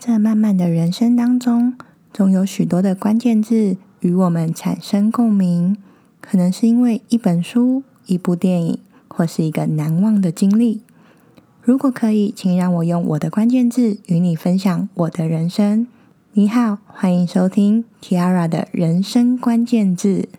在这漫漫的人生当中，总有许多的关键字与我们产生共鸣。可能是因为一本书、一部电影，或是一个难忘的经历。如果可以，请让我用我的关键字与你分享我的人生。你好，欢迎收听 Kiara 的人生关键字。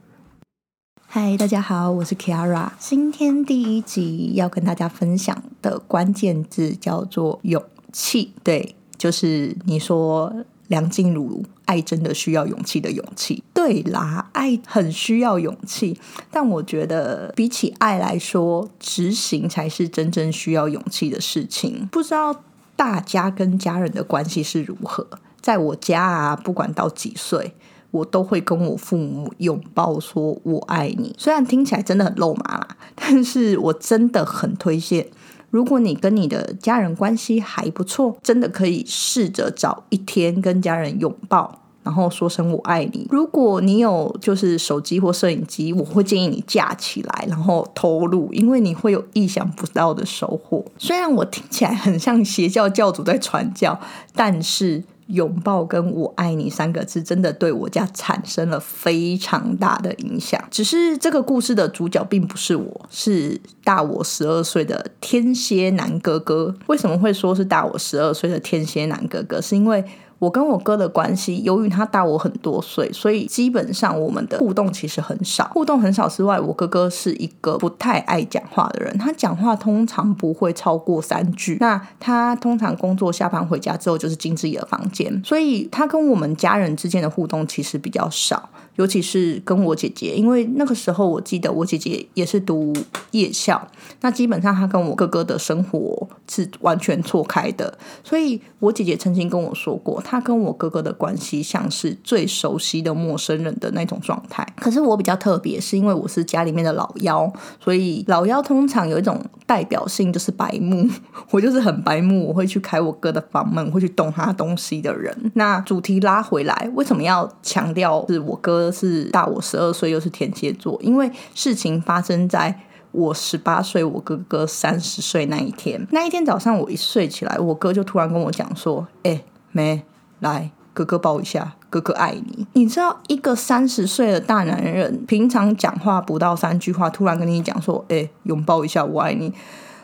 嗨，大家好，我是 Kiara。今天第一集要跟大家分享的关键字叫做勇气。对。就是你说梁静茹爱真的需要勇气的勇气，对啦，爱很需要勇气，但我觉得比起爱来说，执行才是真正需要勇气的事情。不知道大家跟家人的关系是如何？在我家啊，不管到几岁，我都会跟我父母拥抱，说我爱你。虽然听起来真的很肉麻啦，但是我真的很推荐。如果你跟你的家人关系还不错，真的可以试着找一天跟家人拥抱，然后说声我爱你。如果你有就是手机或摄影机，我会建议你架起来，然后偷录，因为你会有意想不到的收获。虽然我听起来很像邪教教主在传教，但是。拥抱跟我爱你三个字，真的对我家产生了非常大的影响。只是这个故事的主角并不是我，是大我十二岁的天蝎男哥哥。为什么会说是大我十二岁的天蝎男哥哥？是因为。我跟我哥的关系，由于他大我很多岁，所以基本上我们的互动其实很少。互动很少之外，我哥哥是一个不太爱讲话的人，他讲话通常不会超过三句。那他通常工作下班回家之后就是进自己的房间，所以他跟我们家人之间的互动其实比较少。尤其是跟我姐姐，因为那个时候我记得我姐姐也是读夜校，那基本上她跟我哥哥的生活是完全错开的。所以我姐姐曾经跟我说过，她跟我哥哥的关系像是最熟悉的陌生人的那种状态。可是我比较特别，是因为我是家里面的老幺，所以老幺通常有一种代表性就是白目，我就是很白目，我会去开我哥的房门，会去动他东西的人。那主题拉回来，为什么要强调是我哥？是大我十二岁，又是天蝎座。因为事情发生在我十八岁，我哥哥三十岁那一天。那一天早上，我一睡起来，我哥就突然跟我讲说：“哎，没来，哥哥抱一下，哥哥爱你。”你知道，一个三十岁的大男人，平常讲话不到三句话，突然跟你讲说：“哎，拥抱一下，我爱你。”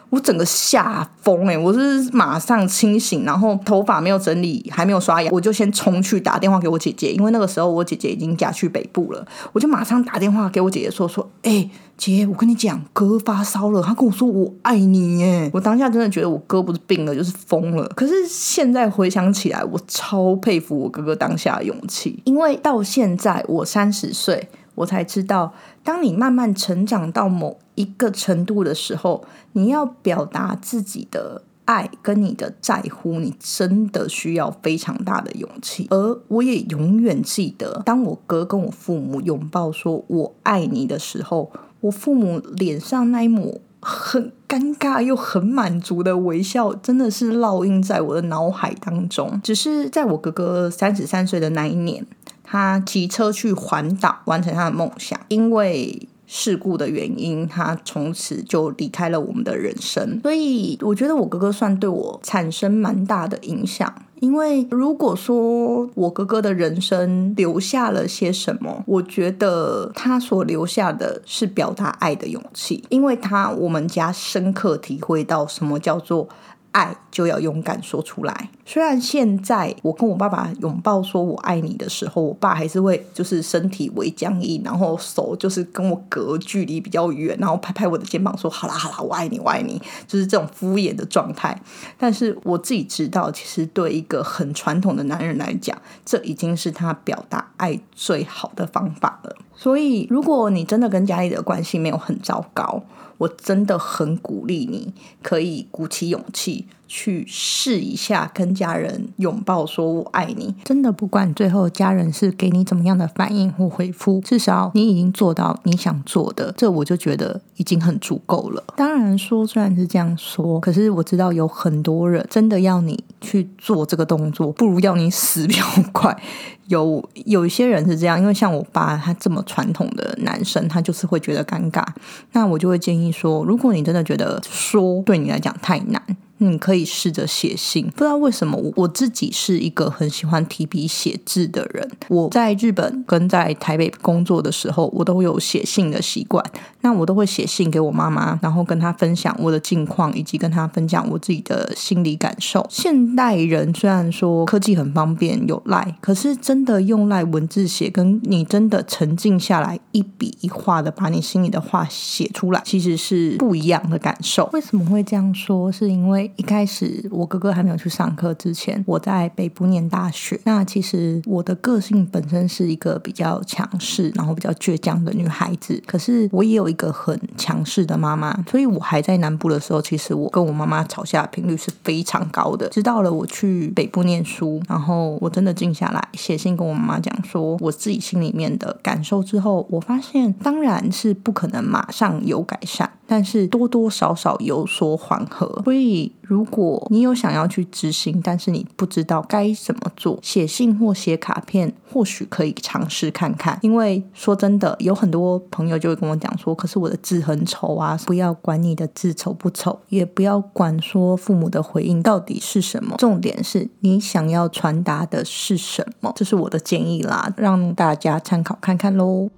我整个吓疯哎！我是马上清醒，然后头发没有整理，还没有刷牙，我就先冲去打电话给我姐姐，因为那个时候我姐姐已经嫁去北部了。我就马上打电话给我姐姐说说，哎，姐，我跟你讲，哥发烧了，他跟我说我爱你耶！我当下真的觉得我哥不是病了，就是疯了。可是现在回想起来，我超佩服我哥哥当下勇气，因为到现在我三十岁。我才知道，当你慢慢成长到某一个程度的时候，你要表达自己的爱跟你的在乎，你真的需要非常大的勇气。而我也永远记得，当我哥跟我父母拥抱说我爱你的时候，我父母脸上那一抹很尴尬又很满足的微笑，真的是烙印在我的脑海当中。只是在我哥哥三十三岁的那一年。他骑车去环岛，完成他的梦想。因为事故的原因，他从此就离开了我们的人生。所以，我觉得我哥哥算对我产生蛮大的影响。因为如果说我哥哥的人生留下了些什么，我觉得他所留下的是表达爱的勇气。因为他我们家深刻体会到什么叫做。爱就要勇敢说出来。虽然现在我跟我爸爸拥抱说我爱你的时候，我爸还是会就是身体微僵硬，然后手就是跟我隔距离比较远，然后拍拍我的肩膀说好啦好啦，我爱你我爱你，就是这种敷衍的状态。但是我自己知道，其实对一个很传统的男人来讲，这已经是他表达爱最好的方法了。所以，如果你真的跟家里的关系没有很糟糕，我真的很鼓励你，可以鼓起勇气去试一下跟家人拥抱，说我爱你。真的不管最后家人是给你怎么样的反应或回复，至少你已经做到你想做的，这我就觉得已经很足够了。当然说虽然是这样说，可是我知道有很多人真的要你去做这个动作，不如要你死比较快。有有一些人是这样，因为像我爸他这么传统的男生，他就是会觉得尴尬。那我就会建议说，如果你真的觉得说对你来讲太难，你可以试着写信。不知道为什么，我我自己是一个很喜欢提笔写字的人。我在日本跟在台北工作的时候，我都有写信的习惯。那我都会写信给我妈妈，然后跟她分享我的近况，以及跟她分享我自己的心理感受。现代人虽然说科技很方便，有赖，可是真的用赖文字写，跟你真的沉静下来，一笔一画的把你心里的话写出来，其实是不一样的感受。为什么会这样说？是因为一开始我哥哥还没有去上课之前，我在北部念大学。那其实我的个性本身是一个比较强势，然后比较倔强的女孩子。可是我也有一个很强势的妈妈，所以我还在南部的时候，其实我跟我妈妈吵架频率是非常高的。直到了我去北部念书，然后我真的静下来写信跟我妈妈讲说我自己心里面的感受之后，我发现当然是不可能马上有改善。但是多多少少有所缓和，所以如果你有想要去执行，但是你不知道该怎么做，写信或写卡片或许可以尝试看看。因为说真的，有很多朋友就会跟我讲说，可是我的字很丑啊！不要管你的字丑不丑，也不要管说父母的回应到底是什么，重点是你想要传达的是什么，这是我的建议啦，让大家参考看看喽。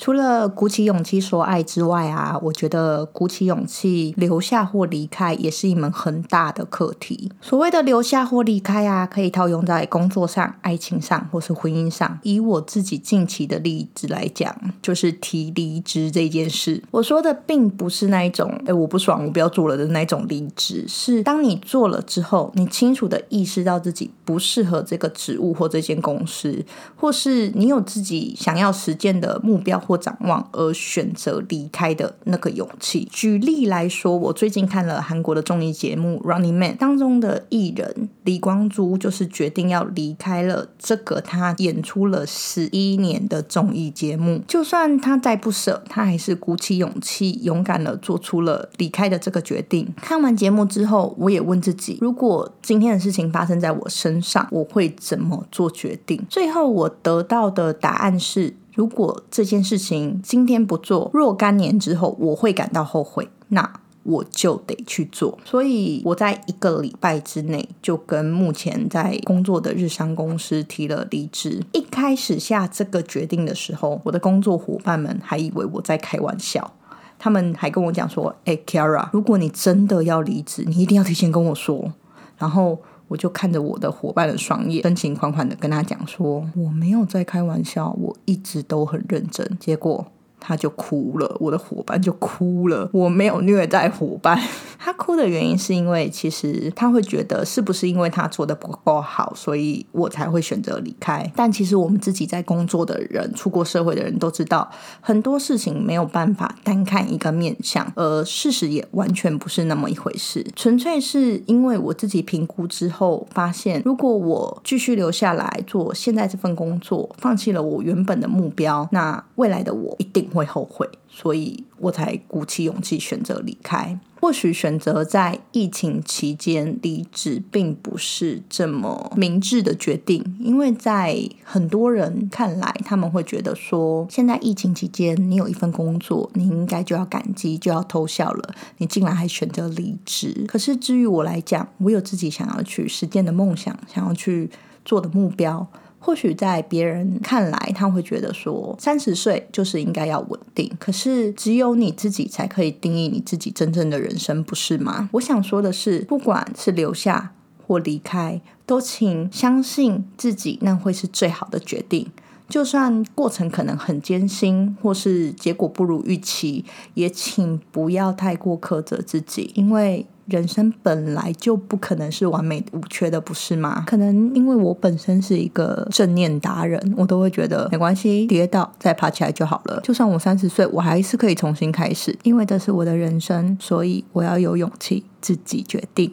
除了鼓起勇气说爱之外啊，我觉得鼓起勇气留下或离开也是一门很大的课题。所谓的留下或离开啊，可以套用在工作上、爱情上或是婚姻上。以我自己近期的例子来讲，就是提离职这件事。我说的并不是那一种，哎，我不爽，我不要做了的那种离职，是当你做了之后，你清楚的意识到自己不适合这个职务或这间公司，或是你有自己想要实践的目标。或展望而选择离开的那个勇气。举例来说，我最近看了韩国的综艺节目《Running Man》当中的艺人李光洙，就是决定要离开了这个他演出了十一年的综艺节目。就算他再不舍，他还是鼓起勇气，勇敢的做出了离开的这个决定。看完节目之后，我也问自己：如果今天的事情发生在我身上，我会怎么做决定？最后我得到的答案是。如果这件事情今天不做，若干年之后我会感到后悔，那我就得去做。所以我在一个礼拜之内就跟目前在工作的日商公司提了离职。一开始下这个决定的时候，我的工作伙伴们还以为我在开玩笑，他们还跟我讲说：“哎，Kara，如果你真的要离职，你一定要提前跟我说。”然后。我就看着我的伙伴的双眼，深情款款的跟他讲说：“我没有在开玩笑，我一直都很认真。”结果。他就哭了，我的伙伴就哭了。我没有虐待伙伴，他哭的原因是因为其实他会觉得是不是因为他做的不够好，所以我才会选择离开。但其实我们自己在工作的人、出过社会的人都知道，很多事情没有办法单看一个面相，而事实也完全不是那么一回事。纯粹是因为我自己评估之后发现，如果我继续留下来做现在这份工作，放弃了我原本的目标，那未来的我一定。会后悔，所以我才鼓起勇气选择离开。或许选择在疫情期间离职，并不是这么明智的决定，因为在很多人看来，他们会觉得说，现在疫情期间你有一份工作，你应该就要感激，就要偷笑了。你竟然还选择离职，可是至于我来讲，我有自己想要去实践的梦想，想要去做的目标。或许在别人看来，他会觉得说三十岁就是应该要稳定。可是只有你自己才可以定义你自己真正的人生，不是吗？我想说的是，不管是留下或离开，都请相信自己，那会是最好的决定。就算过程可能很艰辛，或是结果不如预期，也请不要太过苛责自己，因为。人生本来就不可能是完美无缺的，不是吗？可能因为我本身是一个正念达人，我都会觉得没关系，跌倒再爬起来就好了。就算我三十岁，我还是可以重新开始，因为这是我的人生，所以我要有勇气自己决定。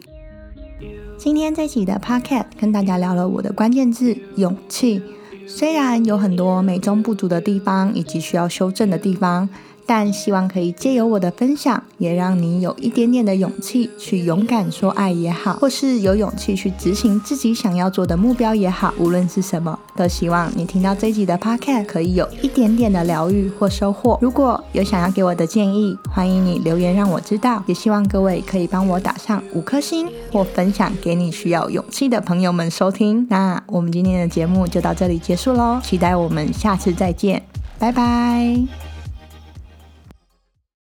今天这期的 Podcast 跟大家聊了我的关键字“勇气”，虽然有很多美中不足的地方以及需要修正的地方。但希望可以借由我的分享，也让你有一点点的勇气去勇敢说爱也好，或是有勇气去执行自己想要做的目标也好，无论是什么，都希望你听到这集的 podcast 可以有一点点的疗愈或收获。如果有想要给我的建议，欢迎你留言让我知道。也希望各位可以帮我打上五颗星，或分享给你需要勇气的朋友们收听。那我们今天的节目就到这里结束喽，期待我们下次再见，拜拜。